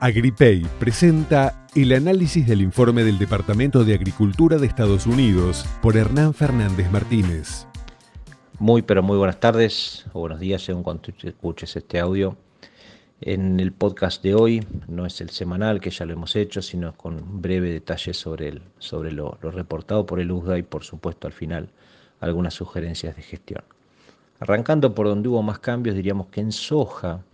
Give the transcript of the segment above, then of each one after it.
Agripay presenta el análisis del informe del Departamento de Agricultura de Estados Unidos por Hernán Fernández Martínez. Muy, pero muy buenas tardes o buenos días según cuando escuches este audio. En el podcast de hoy, no es el semanal que ya lo hemos hecho, sino con breve detalle sobre, el, sobre lo, lo reportado por el USDA y por supuesto al final algunas sugerencias de gestión. Arrancando por donde hubo más cambios, diríamos que en soja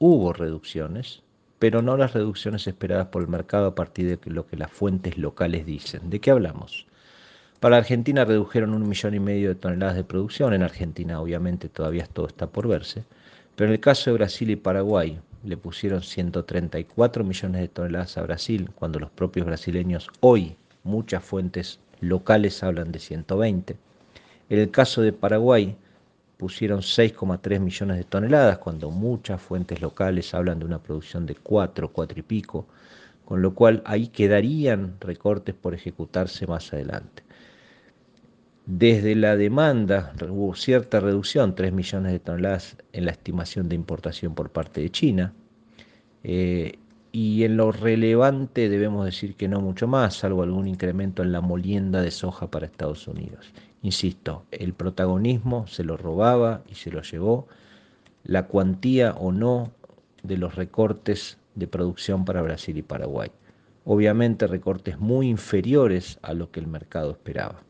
hubo reducciones, pero no las reducciones esperadas por el mercado a partir de lo que las fuentes locales dicen. ¿De qué hablamos? Para Argentina redujeron un millón y medio de toneladas de producción. En Argentina, obviamente, todavía todo está por verse. Pero en el caso de Brasil y Paraguay, le pusieron 134 millones de toneladas a Brasil, cuando los propios brasileños hoy, muchas fuentes locales hablan de 120. En el caso de Paraguay, pusieron 6,3 millones de toneladas, cuando muchas fuentes locales hablan de una producción de 4, 4 y pico, con lo cual ahí quedarían recortes por ejecutarse más adelante. Desde la demanda hubo cierta reducción, 3 millones de toneladas en la estimación de importación por parte de China. Eh, y en lo relevante debemos decir que no mucho más, salvo algún incremento en la molienda de soja para Estados Unidos. Insisto, el protagonismo se lo robaba y se lo llevó la cuantía o no de los recortes de producción para Brasil y Paraguay. Obviamente recortes muy inferiores a lo que el mercado esperaba.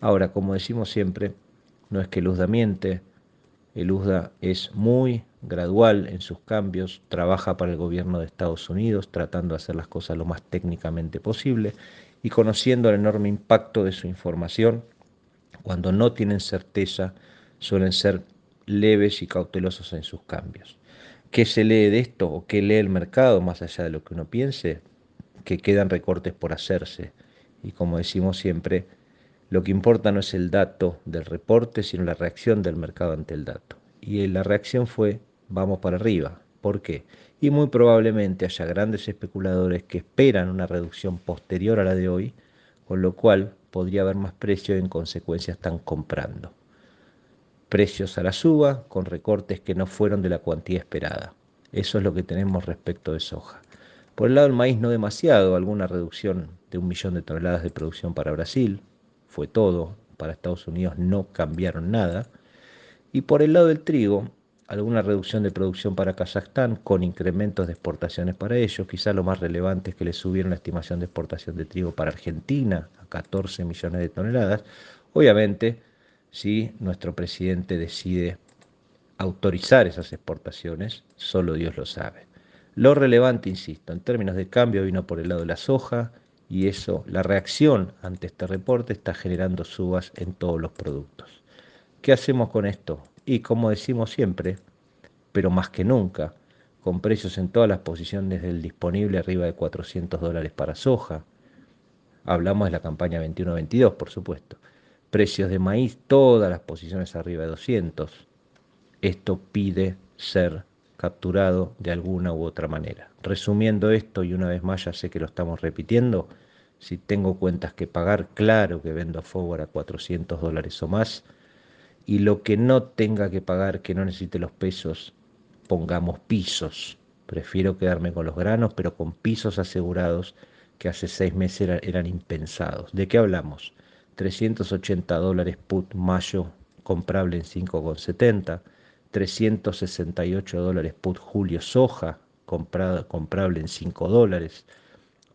Ahora, como decimos siempre, no es que el USDA miente, el USDA es muy gradual en sus cambios, trabaja para el gobierno de Estados Unidos tratando de hacer las cosas lo más técnicamente posible y conociendo el enorme impacto de su información, cuando no tienen certeza suelen ser leves y cautelosos en sus cambios. ¿Qué se lee de esto o qué lee el mercado más allá de lo que uno piense? Que quedan recortes por hacerse. Y como decimos siempre, lo que importa no es el dato del reporte, sino la reacción del mercado ante el dato. Y la reacción fue, vamos para arriba. ¿Por qué? Y muy probablemente haya grandes especuladores que esperan una reducción posterior a la de hoy, con lo cual podría haber más precio y en consecuencia están comprando. Precios a la suba con recortes que no fueron de la cuantía esperada. Eso es lo que tenemos respecto de soja. Por el lado del maíz no demasiado, alguna reducción de un millón de toneladas de producción para Brasil, fue todo, para Estados Unidos no cambiaron nada. Y por el lado del trigo, alguna reducción de producción para Kazajstán con incrementos de exportaciones para ellos. Quizá lo más relevante es que le subieron la estimación de exportación de trigo para Argentina a 14 millones de toneladas. Obviamente, si nuestro presidente decide autorizar esas exportaciones, solo Dios lo sabe. Lo relevante, insisto, en términos de cambio vino por el lado de la soja, y eso, la reacción ante este reporte está generando subas en todos los productos. ¿Qué hacemos con esto? Y como decimos siempre, pero más que nunca, con precios en todas las posiciones del disponible arriba de 400 dólares para soja. Hablamos de la campaña 21-22, por supuesto. Precios de maíz, todas las posiciones arriba de 200. Esto pide ser capturado de alguna u otra manera. Resumiendo esto, y una vez más ya sé que lo estamos repitiendo, si tengo cuentas que pagar, claro que vendo a forward a 400 dólares o más, y lo que no tenga que pagar, que no necesite los pesos, pongamos pisos. Prefiero quedarme con los granos, pero con pisos asegurados que hace seis meses eran, impensados. ¿De qué hablamos? 380 dólares put mayo comprable en 5,70 368 dólares put julio soja, comprable en 5 dólares,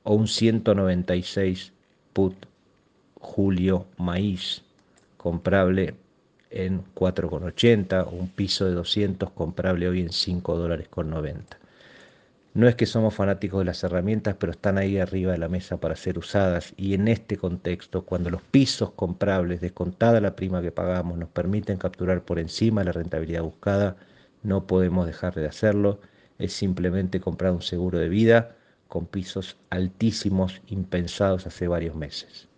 o un 196 put julio maíz, comprable en 4,80, o un piso de 200 comprable hoy en 5 dólares con 90. No es que somos fanáticos de las herramientas, pero están ahí arriba de la mesa para ser usadas y en este contexto, cuando los pisos comprables, descontada la prima que pagamos, nos permiten capturar por encima la rentabilidad buscada, no podemos dejar de hacerlo. Es simplemente comprar un seguro de vida con pisos altísimos impensados hace varios meses.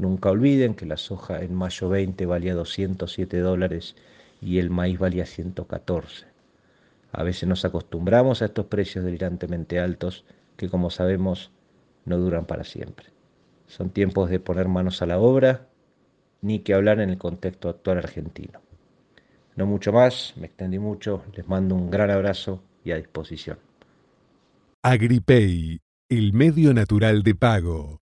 Nunca olviden que la soja en mayo 20 valía 207 dólares y el maíz valía 114. A veces nos acostumbramos a estos precios delirantemente altos que como sabemos no duran para siempre. Son tiempos de poner manos a la obra, ni que hablar en el contexto actual argentino. No mucho más, me extendí mucho, les mando un gran abrazo y a disposición. AgriPay, el medio natural de pago.